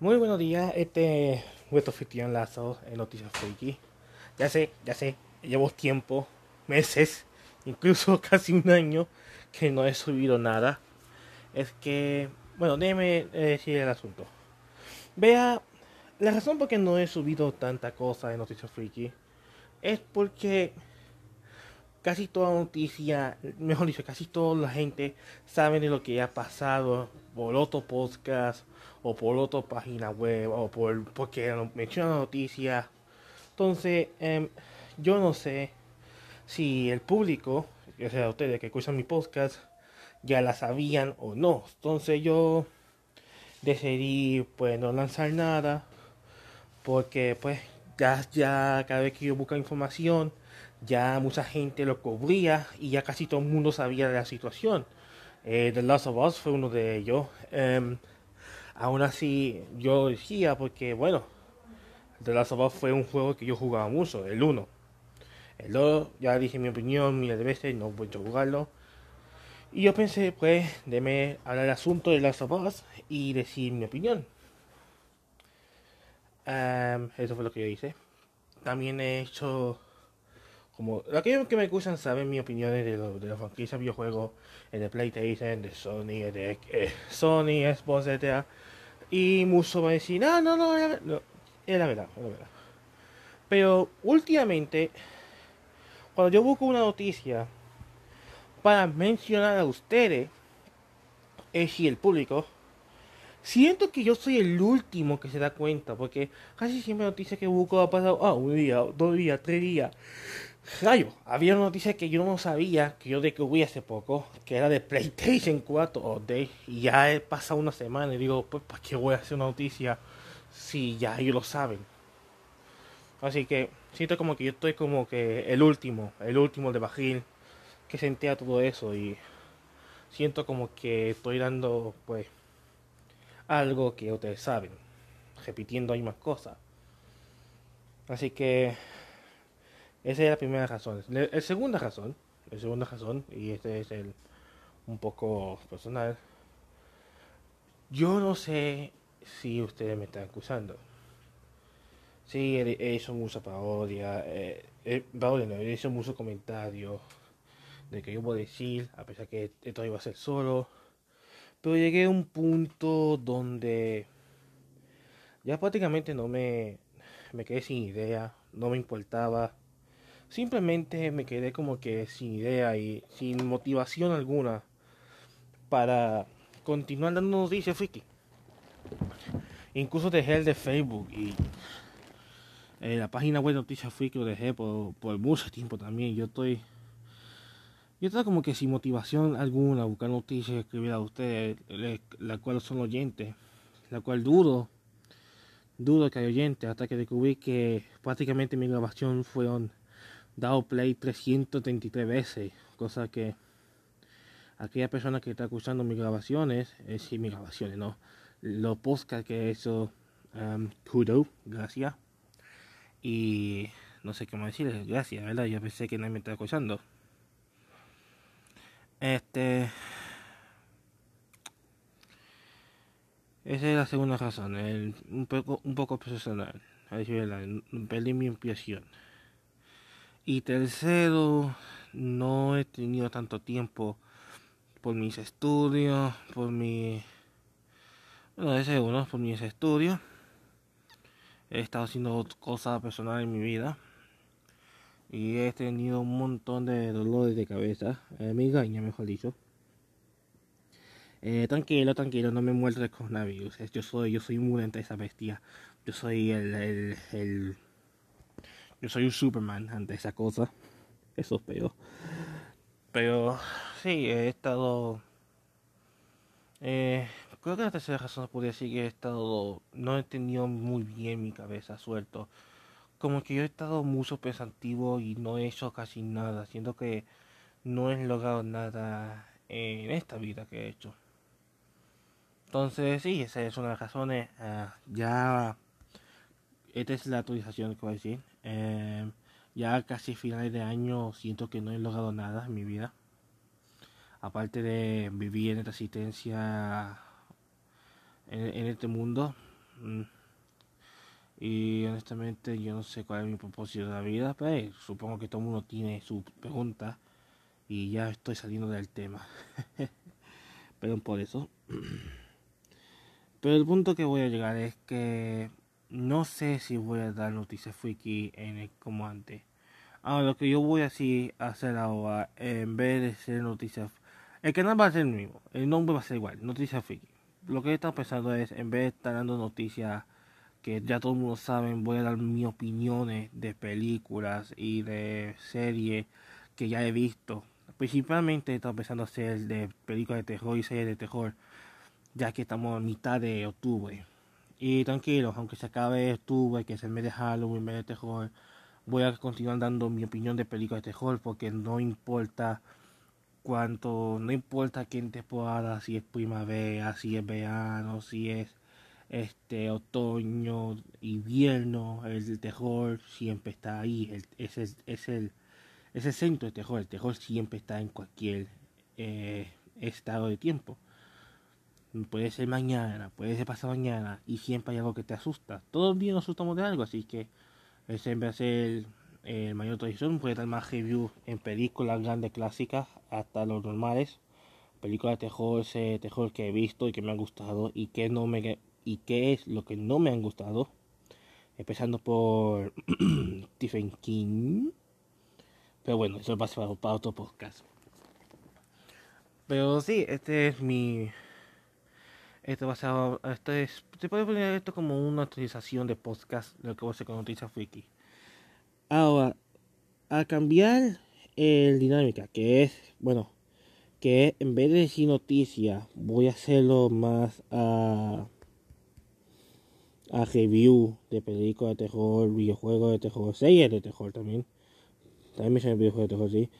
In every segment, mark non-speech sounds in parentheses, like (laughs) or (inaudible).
Muy buenos días, este es vuestro anfitrión Lazo en Noticias Freaky. Ya sé, ya sé, llevo tiempo, meses, incluso (laughs) casi un año que no he subido nada. Es que, bueno, déjeme decir el asunto. Vea, la razón por qué no he subido tanta cosa en Noticias Freaky es porque casi toda noticia, mejor dicho, casi toda la gente sabe de lo que ha pasado por otro podcast o por otra página web o por porque menciona noticia. Entonces, em, yo no sé si el público, o sea, ustedes que escuchan mi podcast, ya la sabían o no. Entonces yo decidí pues no lanzar nada porque pues ya, ya cada vez que yo busco información ya mucha gente lo cubría y ya casi todo el mundo sabía de la situación. Eh, The Last of Us fue uno de ellos. Em, aún así, yo decía, porque bueno, The Last of Us fue un juego que yo jugaba mucho, el 1. El 2, ya dije mi opinión miles de veces, no voy a jugarlo. Y yo pensé, pues, déme hablar del asunto de Last of Us y decir mi opinión. Em, eso fue lo que yo hice. También he hecho como aquellos que me escuchan saben mis opiniones de, lo, de la franquicia videojuegos de PlayStation, de Sony, de eh, Sony, Xbox, etc. Y mucho va a decir, no, no, no, la, es la verdad, es la verdad. Pero últimamente, cuando yo busco una noticia para mencionar a ustedes, es si el público, siento que yo soy el último que se da cuenta, porque casi siempre noticias que busco ha pasado, ah, un día, dos días, tres días. Rayo, había una noticia que yo no sabía, que yo descubrí hace poco, que era de PlayStation 4 o de, y ya he pasado una semana y digo, pues, ¿para qué voy a hacer una noticia si ya ellos lo saben? Así que siento como que yo estoy como que el último, el último de Bajil que se entera todo eso y siento como que estoy dando, pues, algo que ustedes saben, repitiendo ahí más cosas. Así que esa es la primera razón. La, segunda razón, la segunda razón, y este es el un poco personal. Yo no sé si ustedes me están acusando. Sí, he hecho mucha parodia, eh, no, he hecho muchos comentarios de que yo voy a decir, a pesar que esto iba a ser solo. Pero llegué a un punto donde ya prácticamente no me, me quedé sin idea, no me importaba simplemente me quedé como que sin idea y sin motivación alguna para continuar dando noticias friki. Incluso dejé el de Facebook y eh, la página web de Noticias Friki lo dejé por, mucho tiempo también. Yo estoy. Yo estoy como que sin motivación alguna, buscar noticias, escribir a ustedes, la cual son oyentes, la cual dudo, dudo que hay oyentes, hasta que descubrí que prácticamente mi grabación fue on dado play 333 veces, cosa que aquella persona que está escuchando mis grabaciones, es decir, mis grabaciones, no, los podcasts que he hecho, um, kudo, gracias, y no sé cómo decirles, gracias, ¿verdad? Yo pensé que nadie me estaba escuchando. Este. Esa es la segunda razón, el, un, poco, un poco personal. A decir, perdí mi impresión. Y tercero, no he tenido tanto tiempo por mis estudios, por mi... Bueno, ese uno, por mis estudios. He estado haciendo cosas personales en mi vida. Y he tenido un montón de dolores de cabeza. Eh, migraña, mejor dicho. Eh, tranquilo, tranquilo, no me muerto de coronavirus. Yo soy, yo soy inmune ante esa bestia. Yo soy el, el yo soy un Superman ante esa cosa. Eso es peor. Pero sí, he estado. Eh, creo que la tercera razón podría decir que he estado. No he tenido muy bien mi cabeza suelto. Como que yo he estado mucho pensativo y no he hecho casi nada. Siento que no he logrado nada en esta vida que he hecho. Entonces, sí, esa es una de las razones. Uh, ya. Esta es la actualización que voy a decir. Eh, ya casi finales de año siento que no he logrado nada en mi vida. Aparte de vivir en esta asistencia en, este mundo, Mm. Y honestamente yo no sé cuál es mi propósito de la vida, pero supongo que todo el mundo tiene su pregunta y ya estoy saliendo del tema. (laughs) Perdón por eso. (clears throat) Pero el punto que voy a llegar es que no sé si voy a dar noticias freaky en el, como antes. Ahora lo que yo voy a hacer ahora, en vez de ser noticias, el canal va a ser el mismo, el nombre va a ser igual, noticias freaky. Lo que he estado pensando es, en vez de estar dando noticias que ya todo el mundo sabe, voy a dar mis opiniones de películas y de series que ya he visto. Principalmente he estado pensando hacer de películas de terror y series de terror ya que estamos a mitad de octubre. Y tranquilos, aunque se acabe octubre, que es el mes de Halloween, mes de terror, voy a continuar dando mi opinión de películas de terror porque no importa cuánto, no importa qué temporada, si es primavera, si es verano, si es este otoño, invierno, el terror siempre está ahí, es, el, es, el, es el centro de terror, el terror siempre está en cualquier eh, estado de tiempo. Puede ser mañana, puede ser pasado mañana y siempre hay algo que te asusta. Todos los días nos asustamos de algo, así que va a ser el mayor tradición. Puede dar más review en películas grandes clásicas hasta los normales. Películas de terror, ese que he visto y que me han gustado y que no me y qué es lo que no me han gustado. Empezando por (clears throat) Stephen King. Pero bueno, eso va a ser para otro podcast. Pero sí, este es mi esto va a ser, esto es, se puede poner esto como una actualización de podcast, lo que voy a hacer con Noticias Freaky. Ahora, a cambiar el dinámica, que es, bueno, que en vez de decir noticias, voy a hacerlo más a, a review de películas de terror, videojuegos de terror, series de terror también. También mencioné videojuegos de terror, sí.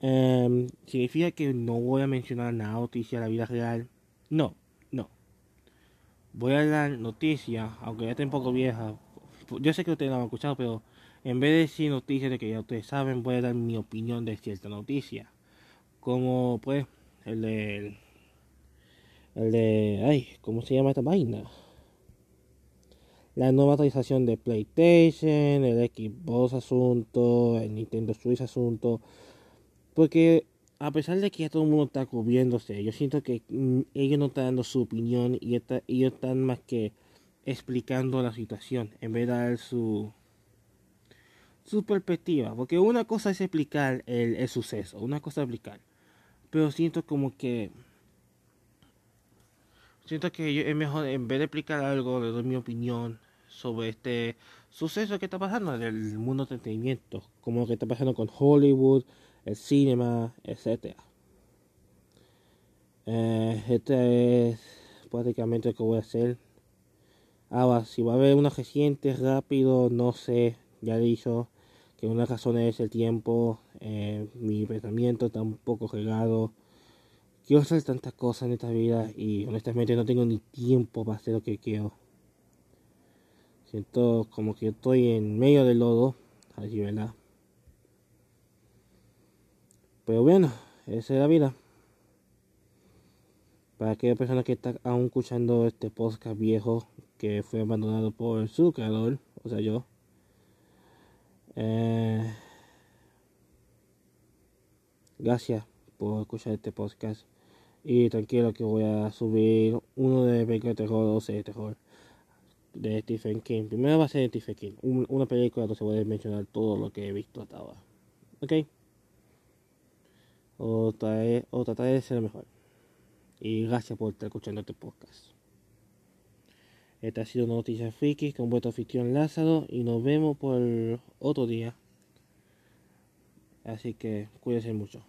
Um, significa que no voy a mencionar nada noticia de la vida real. No, voy a dar noticia, aunque ya esté un poco vieja. Yo sé que ustedes no han escuchado, pero en vez de decir noticias de que ya ustedes saben, voy a dar mi opinión de cierta noticia. Como pues el de el de ay, ¿cómo se llama esta vaina? La nueva actualización de PlayStation, el Xbox asunto, el Nintendo Switch asunto. Porque a pesar de que ya todo el mundo está cubriéndose, yo siento que mm, ellos no están dando su opinión y ellos están más que explicando la situación en vez de dar su su perspectiva, porque una cosa es explicar el, suceso, una cosa es explicar, pero siento como que siento que es mejor en vez de explicar algo, le doy mi opinión sobre este suceso que está pasando en el mundo de entretenimiento, como lo que está pasando con Hollywood, el cinema, etc. Eh, este es prácticamente lo que voy a hacer. Ahora, si va a haber una reciente rápido, no sé, ya he dicho que una razón es el tiempo, eh, mi pensamiento está un poco regado. Quiero hacer tantas cosas en esta vida y honestamente no tengo ni tiempo para hacer lo que quiero. Siento como que estoy en medio del lodo, así, ¿verdad? Pero bueno, esa es la vida. Para aquella persona que está aún escuchando este podcast viejo que fue abandonado por su creador, o sea yo. Eh, gracias por escuchar este podcast. Y tranquilo que voy a subir uno de película de terror, 12 de terror de Stephen King. Primero va a ser Stephen King. una película donde se puede mencionar todo lo que he visto hasta ahora. ¿Ok? O, tratar, o tratar de ser mejor. Y gracias por estar escuchando este podcast. Esta ha sido Noticias Friki con vuestro anfitrión Lázaro y nos vemos por otro día. Así que cuídense mucho.